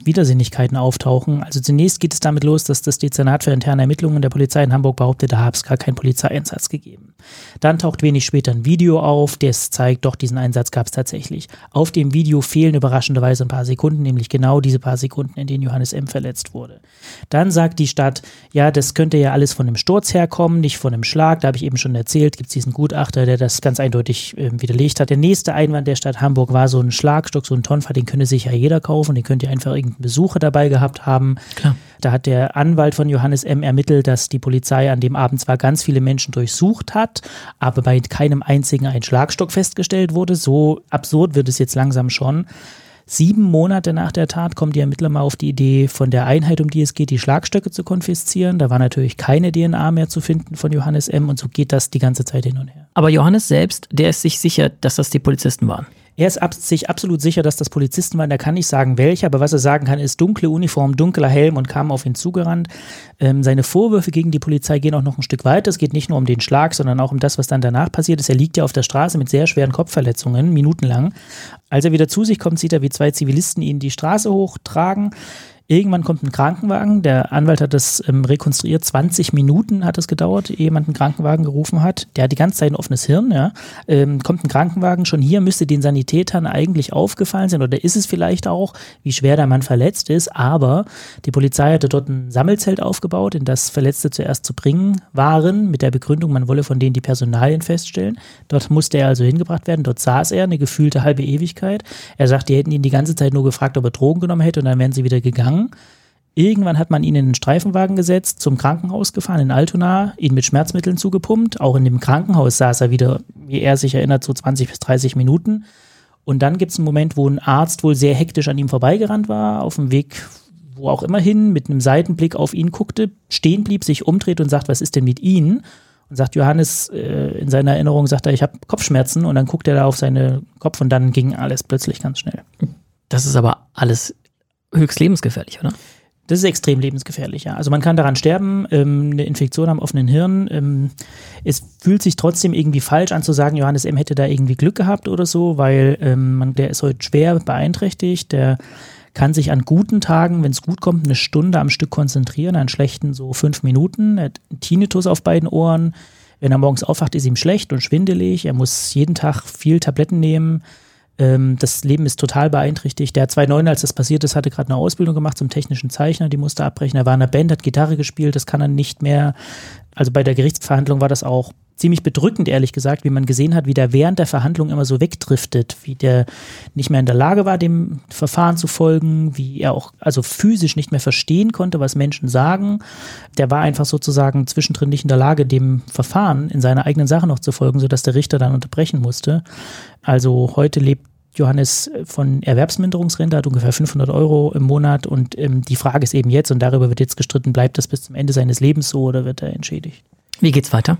Widersinnigkeiten auftauchen. Also zunächst geht es damit los, dass das Dezernat für interne Ermittlungen der Polizei in Hamburg behauptet, da habe es gar keinen Polizeieinsatz gegeben. Dann taucht wenig später ein Video auf, das zeigt, doch diesen Einsatz gab es tatsächlich. Auf dem Video fehlen überraschenderweise ein paar Sekunden, nämlich genau diese paar Sekunden, in denen Johannes M. verletzt wurde. Dann sagt die Stadt, ja, das könnte ja alles von einem Sturz herkommen, nicht von einem Schlag. Da habe ich eben schon erzählt, gibt es diesen Gutachter, der das ganz eindeutig äh, widerlegt hat. Der nächste Einwand der Stadt Hamburg war so ein Schlagstock, so ein Tonfall, den könnte sich ja jeder kaufen, den könnte ja einfach irgendein Besucher dabei gehabt haben. Klar. Da hat der Anwalt von Johannes M. ermittelt, dass die Polizei an dem Abend zwar ganz viele Menschen durchsucht hat, aber bei keinem einzigen ein Schlagstock festgestellt wurde. So absurd wird es jetzt langsam schon. Sieben Monate nach der Tat kommen die Ermittler mal auf die Idee, von der Einheit, um die es geht, die Schlagstöcke zu konfiszieren. Da war natürlich keine DNA mehr zu finden von Johannes M. Und so geht das die ganze Zeit hin und her. Aber Johannes selbst, der ist sich sicher, dass das die Polizisten waren. Er ist ab, sich absolut sicher, dass das Polizisten waren. Er kann nicht sagen, welche, aber was er sagen kann, ist dunkle Uniform, dunkler Helm und kam auf ihn zugerannt. Ähm, seine Vorwürfe gegen die Polizei gehen auch noch ein Stück weiter. Es geht nicht nur um den Schlag, sondern auch um das, was dann danach passiert ist. Er liegt ja auf der Straße mit sehr schweren Kopfverletzungen, minutenlang. Als er wieder zu sich kommt, sieht er, wie zwei Zivilisten ihn die Straße hochtragen. Irgendwann kommt ein Krankenwagen. Der Anwalt hat das ähm, rekonstruiert. 20 Minuten hat es gedauert, ehe jemand einen Krankenwagen gerufen hat. Der hat die ganze Zeit ein offenes Hirn. Ja. Ähm, kommt ein Krankenwagen. Schon hier müsste den Sanitätern eigentlich aufgefallen sein oder ist es vielleicht auch, wie schwer der Mann verletzt ist. Aber die Polizei hatte dort ein Sammelzelt aufgebaut, in das Verletzte zuerst zu bringen waren, mit der Begründung, man wolle von denen die Personalien feststellen. Dort musste er also hingebracht werden. Dort saß er eine gefühlte halbe Ewigkeit. Er sagt, die hätten ihn die ganze Zeit nur gefragt, ob er Drogen genommen hätte und dann wären sie wieder gegangen gegangen. Irgendwann hat man ihn in den Streifenwagen gesetzt, zum Krankenhaus gefahren in Altona, ihn mit Schmerzmitteln zugepumpt. Auch in dem Krankenhaus saß er wieder, wie er sich erinnert, so 20 bis 30 Minuten. Und dann gibt es einen Moment, wo ein Arzt wohl sehr hektisch an ihm vorbeigerannt war, auf dem Weg, wo auch immer hin, mit einem Seitenblick auf ihn guckte, stehen blieb, sich umdreht und sagt, was ist denn mit Ihnen? Und sagt Johannes, äh, in seiner Erinnerung sagt er, ich habe Kopfschmerzen. Und dann guckt er da auf seinen Kopf und dann ging alles plötzlich ganz schnell. Das ist aber alles höchst lebensgefährlich, oder? Das ist extrem lebensgefährlich, ja. Also man kann daran sterben, ähm, eine Infektion am offenen Hirn. Ähm, es fühlt sich trotzdem irgendwie falsch an zu sagen, Johannes M. hätte da irgendwie Glück gehabt oder so, weil ähm, man, der ist heute schwer beeinträchtigt. Der kann sich an guten Tagen, wenn es gut kommt, eine Stunde am Stück konzentrieren, an schlechten so fünf Minuten. Er hat Tinnitus auf beiden Ohren. Wenn er morgens aufwacht, ist ihm schlecht und schwindelig. Er muss jeden Tag viel Tabletten nehmen. Ähm, das Leben ist total beeinträchtigt. Der hat 2009, als das passiert ist, hatte gerade eine Ausbildung gemacht zum technischen Zeichner, die musste abbrechen. Er war in einer Band, hat Gitarre gespielt, das kann er nicht mehr. Also bei der Gerichtsverhandlung war das auch ziemlich bedrückend, ehrlich gesagt, wie man gesehen hat, wie der während der Verhandlung immer so wegdriftet, wie der nicht mehr in der Lage war, dem Verfahren zu folgen, wie er auch also physisch nicht mehr verstehen konnte, was Menschen sagen. Der war einfach sozusagen zwischendrin nicht in der Lage, dem Verfahren in seiner eigenen Sache noch zu folgen, sodass der Richter dann unterbrechen musste. Also heute lebt Johannes von Erwerbsminderungsrente, hat ungefähr 500 Euro im Monat und ähm, die Frage ist eben jetzt, und darüber wird jetzt gestritten, bleibt das bis zum Ende seines Lebens so oder wird er entschädigt? Wie geht's weiter?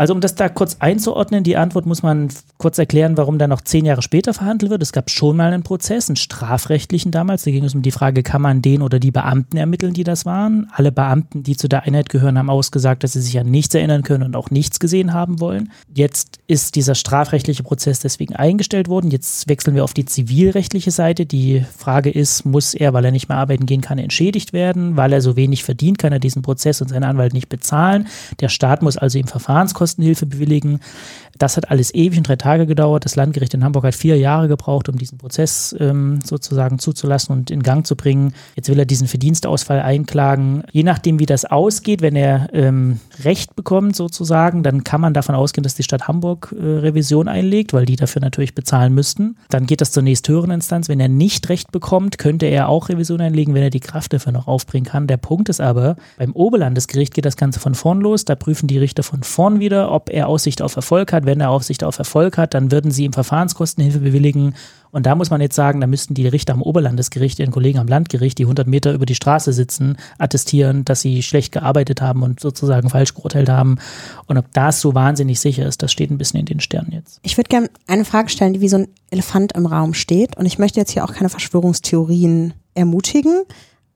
Also um das da kurz einzuordnen, die Antwort muss man kurz erklären, warum da noch zehn Jahre später verhandelt wird. Es gab schon mal einen Prozess, einen strafrechtlichen damals. Da ging es um die Frage, kann man den oder die Beamten ermitteln, die das waren. Alle Beamten, die zu der Einheit gehören, haben ausgesagt, dass sie sich an nichts erinnern können und auch nichts gesehen haben wollen. Jetzt ist dieser strafrechtliche Prozess deswegen eingestellt worden. Jetzt wechseln wir auf die zivilrechtliche Seite. Die Frage ist, muss er, weil er nicht mehr arbeiten gehen kann, entschädigt werden? Weil er so wenig verdient, kann er diesen Prozess und seinen Anwalt nicht bezahlen. Der Staat muss also ihm Verfahrenskosten Kostenhilfe bewilligen. Das hat alles ewig und drei Tage gedauert. Das Landgericht in Hamburg hat vier Jahre gebraucht, um diesen Prozess ähm, sozusagen zuzulassen und in Gang zu bringen. Jetzt will er diesen Verdienstausfall einklagen. Je nachdem, wie das ausgeht, wenn er ähm, Recht bekommt sozusagen, dann kann man davon ausgehen, dass die Stadt Hamburg äh, Revision einlegt, weil die dafür natürlich bezahlen müssten. Dann geht das zur nächsthöheren Instanz. Wenn er nicht Recht bekommt, könnte er auch Revision einlegen, wenn er die Kraft dafür noch aufbringen kann. Der Punkt ist aber, beim Oberlandesgericht geht das Ganze von vorn los. Da prüfen die Richter von vorn wieder, ob er Aussicht auf Erfolg hat. Wenn er Aussicht auf Erfolg hat, dann würden sie ihm Verfahrenskostenhilfe bewilligen. Und da muss man jetzt sagen, da müssten die Richter am Oberlandesgericht, ihren Kollegen am Landgericht, die 100 Meter über die Straße sitzen, attestieren, dass sie schlecht gearbeitet haben und sozusagen falsch geurteilt haben. Und ob das so wahnsinnig sicher ist, das steht ein bisschen in den Sternen jetzt. Ich würde gerne eine Frage stellen, die wie so ein Elefant im Raum steht. Und ich möchte jetzt hier auch keine Verschwörungstheorien ermutigen.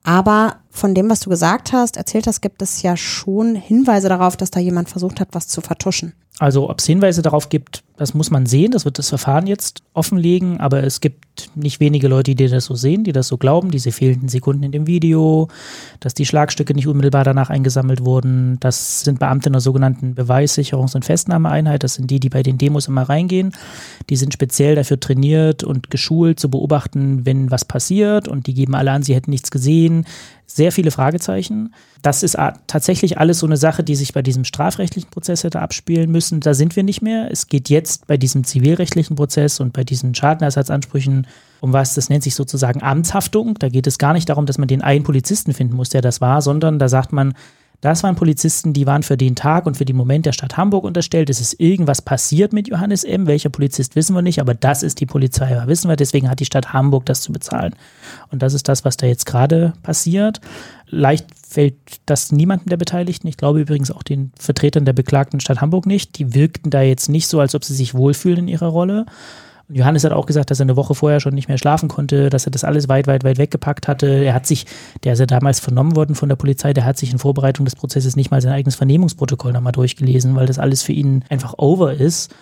Aber von dem, was du gesagt hast, erzählt hast, gibt es ja schon Hinweise darauf, dass da jemand versucht hat, was zu vertuschen. Also ob es Hinweise darauf gibt, das muss man sehen, das wird das Verfahren jetzt offenlegen, aber es gibt nicht wenige Leute, die das so sehen, die das so glauben, diese fehlenden Sekunden in dem Video, dass die Schlagstücke nicht unmittelbar danach eingesammelt wurden, das sind Beamte einer sogenannten Beweissicherungs- und Festnahmeeinheit, das sind die, die bei den Demos immer reingehen, die sind speziell dafür trainiert und geschult zu beobachten, wenn was passiert. Und die geben alle an, sie hätten nichts gesehen, sehr viele Fragezeichen. Das ist tatsächlich alles so eine Sache, die sich bei diesem strafrechtlichen Prozess hätte abspielen müssen. Da sind wir nicht mehr. Es geht jetzt bei diesem zivilrechtlichen Prozess und bei diesen Schadenersatzansprüchen um was, das nennt sich sozusagen Amtshaftung. Da geht es gar nicht darum, dass man den einen Polizisten finden muss, der das war, sondern da sagt man, das waren Polizisten, die waren für den Tag und für den Moment der Stadt Hamburg unterstellt. Es ist irgendwas passiert mit Johannes M. Welcher Polizist wissen wir nicht, aber das ist die Polizei, wissen wir. Deswegen hat die Stadt Hamburg das zu bezahlen. Und das ist das, was da jetzt gerade passiert. Leicht fällt das niemandem der Beteiligten. Ich glaube übrigens auch den Vertretern der beklagten Stadt Hamburg nicht. Die wirkten da jetzt nicht so, als ob sie sich wohlfühlen in ihrer Rolle. Und Johannes hat auch gesagt, dass er eine Woche vorher schon nicht mehr schlafen konnte, dass er das alles weit, weit, weit weggepackt hatte. Er hat sich, der ist ja damals vernommen worden von der Polizei, der hat sich in Vorbereitung des Prozesses nicht mal sein eigenes Vernehmungsprotokoll nochmal durchgelesen, weil das alles für ihn einfach over ist.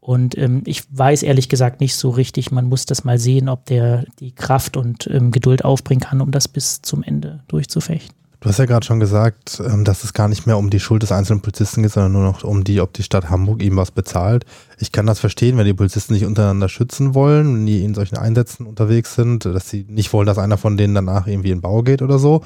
Und ähm, ich weiß ehrlich gesagt nicht so richtig, man muss das mal sehen, ob der die Kraft und ähm, Geduld aufbringen kann, um das bis zum Ende durchzufechten. Du hast ja gerade schon gesagt, ähm, dass es gar nicht mehr um die Schuld des einzelnen Polizisten geht, sondern nur noch um die, ob die Stadt Hamburg ihm was bezahlt. Ich kann das verstehen, wenn die Polizisten sich untereinander schützen wollen, wenn die in solchen Einsätzen unterwegs sind, dass sie nicht wollen, dass einer von denen danach irgendwie in Bau geht oder so.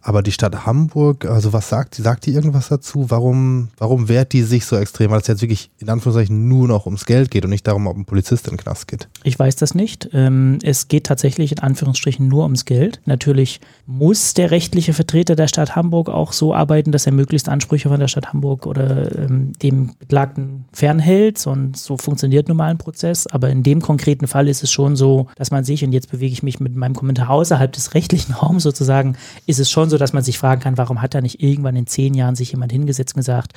Aber die Stadt Hamburg, also was sagt die? Sagt die irgendwas dazu? Warum, warum wehrt die sich so extrem? Weil es jetzt wirklich in Anführungszeichen nur noch ums Geld geht und nicht darum, ob ein Polizist in den Knast geht. Ich weiß das nicht. Ähm, es geht tatsächlich in Anführungsstrichen nur ums Geld. Natürlich muss der rechtliche Vertreter der Stadt Hamburg auch so arbeiten, dass er möglichst Ansprüche von der Stadt Hamburg oder ähm, dem Beklagten fernhält. Und so funktioniert nun mal ein Prozess. Aber in dem konkreten Fall ist es schon so, dass man sich, und jetzt bewege ich mich mit meinem Kommentar außerhalb des rechtlichen Raums sozusagen, ist es schon schon so, dass man sich fragen kann, warum hat da nicht irgendwann in zehn Jahren sich jemand hingesetzt und gesagt,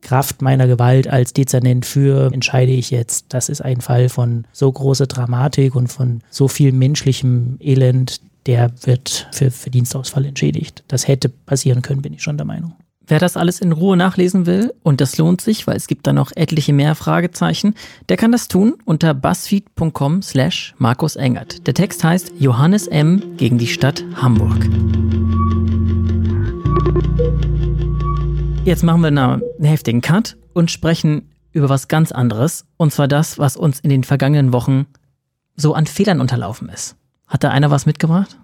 Kraft meiner Gewalt als Dezernent für entscheide ich jetzt. Das ist ein Fall von so großer Dramatik und von so viel menschlichem Elend, der wird für, für Dienstausfall entschädigt. Das hätte passieren können, bin ich schon der Meinung. Wer das alles in Ruhe nachlesen will, und das lohnt sich, weil es gibt da noch etliche mehr Fragezeichen, der kann das tun unter buzzfeed.com slash Markus Engert. Der Text heißt Johannes M. gegen die Stadt Hamburg. Jetzt machen wir einen heftigen Cut und sprechen über was ganz anderes. Und zwar das, was uns in den vergangenen Wochen so an Fehlern unterlaufen ist. Hat da einer was mitgebracht?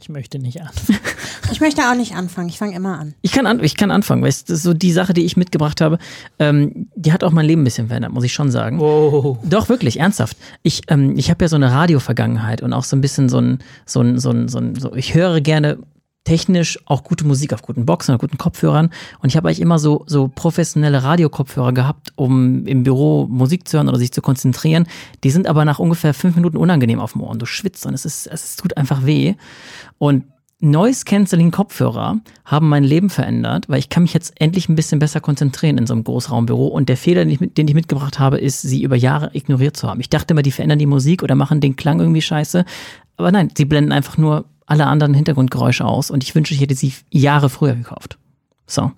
Ich möchte nicht anfangen. Ich möchte auch nicht anfangen. Ich fange immer an. Ich kann, an, ich kann anfangen. Weil das ist so die Sache, die ich mitgebracht habe, ähm, die hat auch mein Leben ein bisschen verändert, muss ich schon sagen. Wow. Doch, wirklich, ernsthaft. Ich, ähm, ich habe ja so eine Radio-Vergangenheit und auch so ein bisschen so ein, so ein, so ein, so ein, so, ich höre gerne technisch auch gute Musik auf guten Boxen oder guten Kopfhörern. Und ich habe eigentlich immer so, so professionelle Radiokopfhörer gehabt, um im Büro Musik zu hören oder sich zu konzentrieren. Die sind aber nach ungefähr fünf Minuten unangenehm auf dem Ohr und du schwitzt und es, ist, es tut einfach weh. Und Noise Cancelling Kopfhörer haben mein Leben verändert, weil ich kann mich jetzt endlich ein bisschen besser konzentrieren in so einem Großraumbüro und der Fehler, den ich, mit- den ich mitgebracht habe, ist, sie über Jahre ignoriert zu haben. Ich dachte immer, die verändern die Musik oder machen den Klang irgendwie scheiße, aber nein, sie blenden einfach nur alle anderen Hintergrundgeräusche aus und ich wünsche, ich hätte sie Jahre früher gekauft. So.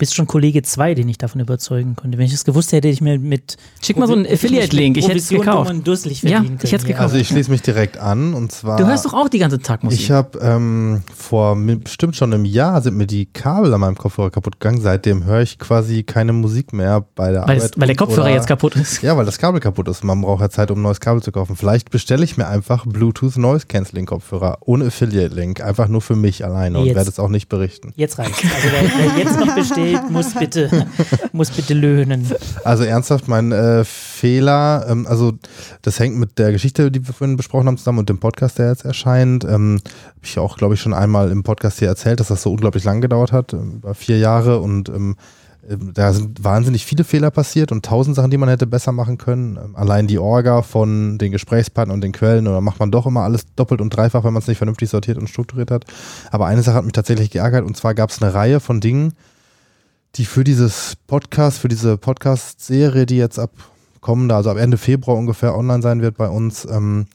Du bist schon Kollege 2, den ich davon überzeugen konnte. Wenn ich das gewusst hätte, hätte ich mir mit Schick mal so einen Affiliate-Link, ich hätte es gekauft. dusselig Ja, verdienen ich hätte es können, gekauft. Also ich schließe mich direkt an und zwar. Du hörst doch auch die ganze Tag Musik. Ich habe ähm, vor bestimmt schon einem Jahr sind mir die Kabel an meinem Kopfhörer kaputt gegangen. Seitdem höre ich quasi keine Musik mehr bei der weil, es, Arbeit. weil der Kopfhörer oder- jetzt kaputt ist. Ja, weil das Kabel kaputt ist. Man braucht ja Zeit, um ein neues Kabel zu kaufen. Vielleicht bestelle ich mir einfach Bluetooth Noise Cancelling Kopfhörer ohne Affiliate Link. Einfach nur für mich alleine und werde es auch nicht berichten. Jetzt reicht's. Also wer, wer jetzt noch bestellt, muss bitte, muss bitte löhnen. Also ernsthaft, mein äh, Fehler, ähm, also das hängt mit der Geschichte, die wir vorhin besprochen haben, zusammen und dem Podcast, der jetzt erscheint. Ähm, Habe ich auch, glaube ich, schon einmal im Podcast hier erzählt, dass das so unglaublich lang gedauert hat, ähm, über vier Jahre und ähm, ähm, da sind wahnsinnig viele Fehler passiert und tausend Sachen, die man hätte besser machen können. Ähm, Allein die Orga von den Gesprächspartnern und den Quellen oder macht man doch immer alles doppelt und dreifach, wenn man es nicht vernünftig sortiert und strukturiert hat. Aber eine Sache hat mich tatsächlich geärgert und zwar gab es eine Reihe von Dingen, die für dieses Podcast, für diese Podcast-Serie, die jetzt ab kommender, also ab Ende Februar ungefähr online sein wird bei uns, ähm,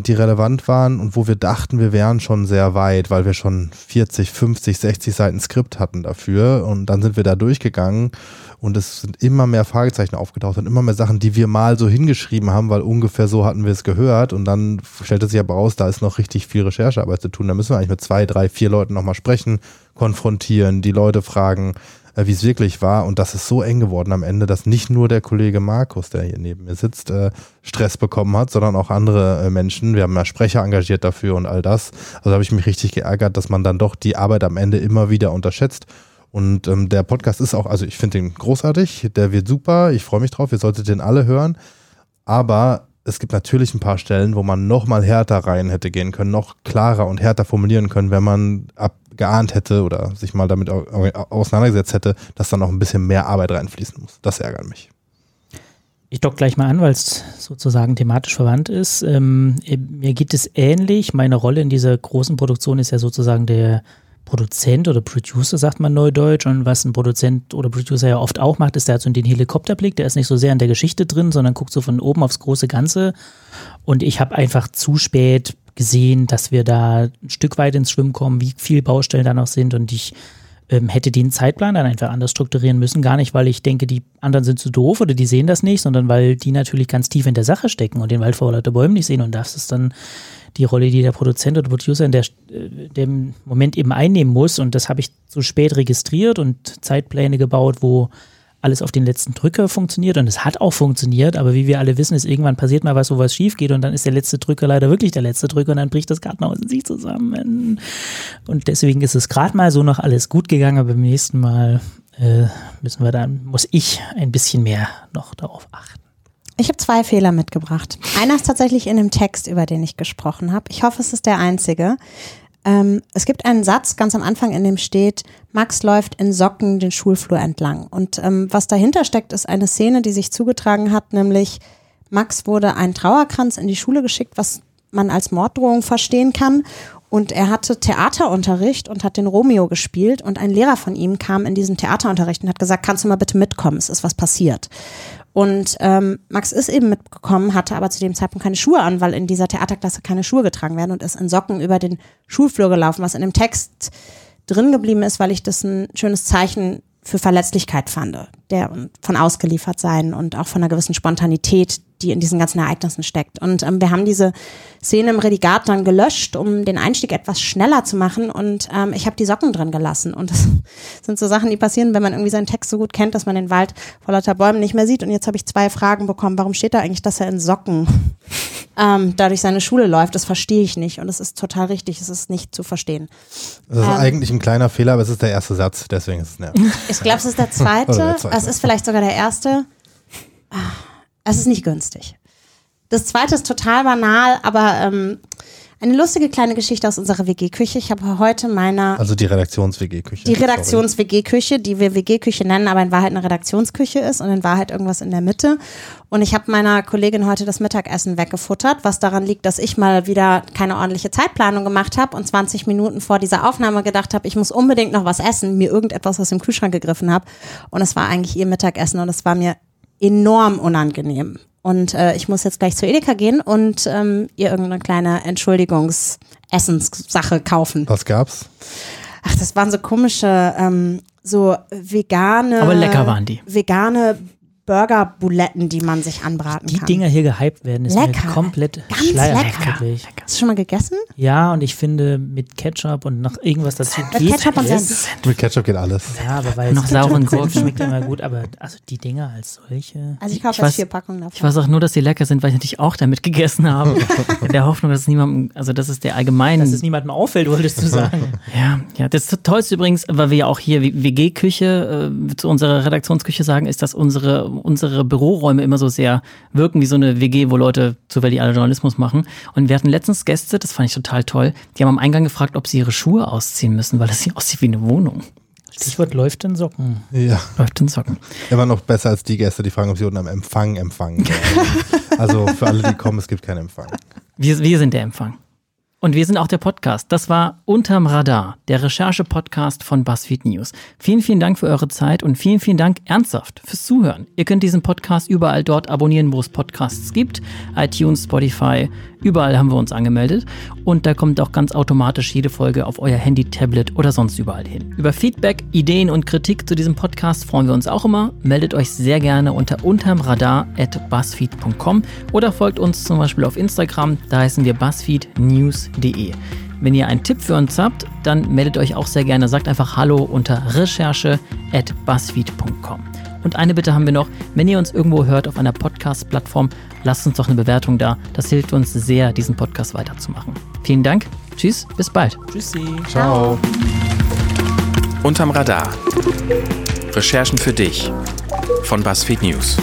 die relevant waren und wo wir dachten, wir wären schon sehr weit, weil wir schon 40, 50, 60 Seiten Skript hatten dafür. Und dann sind wir da durchgegangen und es sind immer mehr Fragezeichen aufgetaucht und immer mehr Sachen, die wir mal so hingeschrieben haben, weil ungefähr so hatten wir es gehört. Und dann stellte sich aber raus, da ist noch richtig viel Recherchearbeit zu tun. Da müssen wir eigentlich mit zwei, drei, vier Leuten nochmal sprechen, konfrontieren, die Leute fragen, äh, wie es wirklich war. Und das ist so eng geworden am Ende, dass nicht nur der Kollege Markus, der hier neben mir sitzt, äh, Stress bekommen hat, sondern auch andere äh, Menschen. Wir haben ja Sprecher engagiert dafür und all das. Also habe ich mich richtig geärgert, dass man dann doch die Arbeit am Ende immer wieder unterschätzt. Und ähm, der Podcast ist auch, also ich finde den großartig, der wird super, ich freue mich drauf, ihr solltet den alle hören. Aber es gibt natürlich ein paar Stellen, wo man noch mal härter rein hätte gehen können, noch klarer und härter formulieren können, wenn man ab geahnt hätte oder sich mal damit au- au- auseinandergesetzt hätte, dass dann noch ein bisschen mehr Arbeit reinfließen muss. Das ärgert mich. Ich dock gleich mal an, weil es sozusagen thematisch verwandt ist. Ähm, äh, mir geht es ähnlich. Meine Rolle in dieser großen Produktion ist ja sozusagen der Produzent oder Producer, sagt man neudeutsch. Und was ein Produzent oder Producer ja oft auch macht, ist, der hat so den Helikopterblick. Der ist nicht so sehr in der Geschichte drin, sondern guckt so von oben aufs große Ganze. Und ich habe einfach zu spät gesehen, dass wir da ein Stück weit ins Schwimmen kommen, wie viele Baustellen da noch sind. Und ich ähm, hätte den Zeitplan dann einfach anders strukturieren müssen. Gar nicht, weil ich denke, die anderen sind zu doof oder die sehen das nicht, sondern weil die natürlich ganz tief in der Sache stecken und den Wald vor lauter Bäumen nicht sehen. Und das ist dann die Rolle, die der Produzent oder Producer in der, äh, dem Moment eben einnehmen muss. Und das habe ich zu spät registriert und Zeitpläne gebaut, wo alles auf den letzten Drücker funktioniert und es hat auch funktioniert, aber wie wir alle wissen, ist irgendwann passiert mal was, wo was schief geht und dann ist der letzte Drücker leider wirklich der letzte Drücker und dann bricht das Gartenhaus in sich zusammen. Und deswegen ist es gerade mal so noch alles gut gegangen, aber beim nächsten Mal äh, müssen wir dann, muss ich ein bisschen mehr noch darauf achten. Ich habe zwei Fehler mitgebracht. Einer ist tatsächlich in dem Text, über den ich gesprochen habe. Ich hoffe, es ist der einzige. Ähm, es gibt einen Satz ganz am Anfang, in dem steht, Max läuft in Socken den Schulflur entlang. Und ähm, was dahinter steckt, ist eine Szene, die sich zugetragen hat, nämlich Max wurde ein Trauerkranz in die Schule geschickt, was man als Morddrohung verstehen kann. Und er hatte Theaterunterricht und hat den Romeo gespielt. Und ein Lehrer von ihm kam in diesen Theaterunterricht und hat gesagt, kannst du mal bitte mitkommen, es ist was passiert. Und ähm, Max ist eben mitgekommen, hatte aber zu dem Zeitpunkt keine Schuhe an, weil in dieser Theaterklasse keine Schuhe getragen werden und ist in Socken über den Schulflur gelaufen, was in dem Text drin geblieben ist, weil ich das ein schönes Zeichen für Verletzlichkeit fand, der von ausgeliefert sein und auch von einer gewissen Spontanität, die in diesen ganzen Ereignissen steckt. Und ähm, wir haben diese Szene im Redigat dann gelöscht, um den Einstieg etwas schneller zu machen. Und ähm, ich habe die Socken drin gelassen. Und das sind so Sachen, die passieren, wenn man irgendwie seinen Text so gut kennt, dass man den Wald vor lauter Bäumen nicht mehr sieht. Und jetzt habe ich zwei Fragen bekommen. Warum steht da eigentlich, dass er in Socken ähm, dadurch seine Schule läuft? Das verstehe ich nicht. Und es ist total richtig. Es ist nicht zu verstehen. Das ist Ähm. eigentlich ein kleiner Fehler, aber es ist der erste Satz, deswegen ist es nervig. Ich glaube, es ist der zweite. Der zweite. Es ist vielleicht sogar der erste. Ah, Es ist nicht günstig. Das zweite ist total banal, aber ähm, Eine lustige kleine Geschichte aus unserer WG-Küche. Ich habe heute meiner Also die Redaktions-WG-Küche. die Redaktions-WG-Küche, die wir WG-Küche nennen, aber in Wahrheit eine Redaktionsküche ist und in Wahrheit irgendwas in der Mitte. Und ich habe meiner Kollegin heute das Mittagessen weggefuttert, was daran liegt, dass ich mal wieder keine ordentliche Zeitplanung gemacht habe und 20 Minuten vor dieser Aufnahme gedacht habe, ich muss unbedingt noch was essen, mir irgendetwas aus dem Kühlschrank gegriffen habe. Und es war eigentlich ihr Mittagessen und es war mir enorm unangenehm. Und äh, ich muss jetzt gleich zu Edeka gehen und ähm, ihr irgendeine kleine Entschuldigungs-Essenssache kaufen. Was gab's? Ach, das waren so komische, ähm, so vegane. Aber lecker waren die. Vegane Burger-Buletten, die man sich anbraten Die kann. Dinger hier gehypt werden, ist Lecker. mir komplett Ganz schleierhaft, lecker. Hast du schon mal gegessen? Ja, und ich finde, mit Ketchup und noch irgendwas dazu Mit geht Ketchup und es. Senf. Mit Ketchup geht alles. Ja, aber weil Noch es sauren Gurken. schmeckt immer gut, aber also die Dinger als solche. Also ich kaufe Ich jetzt weiß- vier Packungen davon. Ich weiß auch nur, dass die lecker sind, weil ich natürlich auch damit gegessen habe. In der Hoffnung, dass es niemandem, also das ist der allgemeine. Dass es niemandem auffällt, wolltest du sagen. Ja, ja, das Tollste übrigens, weil wir ja auch hier WG-Küche äh, zu unserer Redaktionsküche sagen, ist, dass unsere, unsere Büroräume immer so sehr wirken wie so eine WG, wo Leute zufällig alle Journalismus machen. Und wir hatten letztens Gäste, das fand ich total toll, die haben am Eingang gefragt, ob sie ihre Schuhe ausziehen müssen, weil das hier aussieht wie eine Wohnung. Stichwort läuft in Socken. Ja. Läuft in Socken. Immer noch besser als die Gäste, die fragen, ob sie unten am Empfang empfangen. also für alle, die kommen, es gibt keinen Empfang. Wir, wir sind der Empfang. Und wir sind auch der Podcast. Das war Unterm Radar, der Recherche-Podcast von BuzzFeed News. Vielen, vielen Dank für eure Zeit und vielen, vielen Dank ernsthaft fürs Zuhören. Ihr könnt diesen Podcast überall dort abonnieren, wo es Podcasts gibt. iTunes, Spotify, überall haben wir uns angemeldet. Und da kommt auch ganz automatisch jede Folge auf euer Handy, Tablet oder sonst überall hin. Über Feedback, Ideen und Kritik zu diesem Podcast freuen wir uns auch immer. Meldet euch sehr gerne unter untermradar.buzzfeed.com oder folgt uns zum Beispiel auf Instagram. Da heißen wir buzzfeednews.de. Wenn ihr einen Tipp für uns habt, dann meldet euch auch sehr gerne. Sagt einfach Hallo unter recherche.buzzfeed.com. Und eine Bitte haben wir noch, wenn ihr uns irgendwo hört auf einer Podcast-Plattform, lasst uns doch eine Bewertung da. Das hilft uns sehr, diesen Podcast weiterzumachen. Vielen Dank, tschüss, bis bald. Tschüssi. Ciao. Unterm Radar. Recherchen für dich von BuzzFeed News.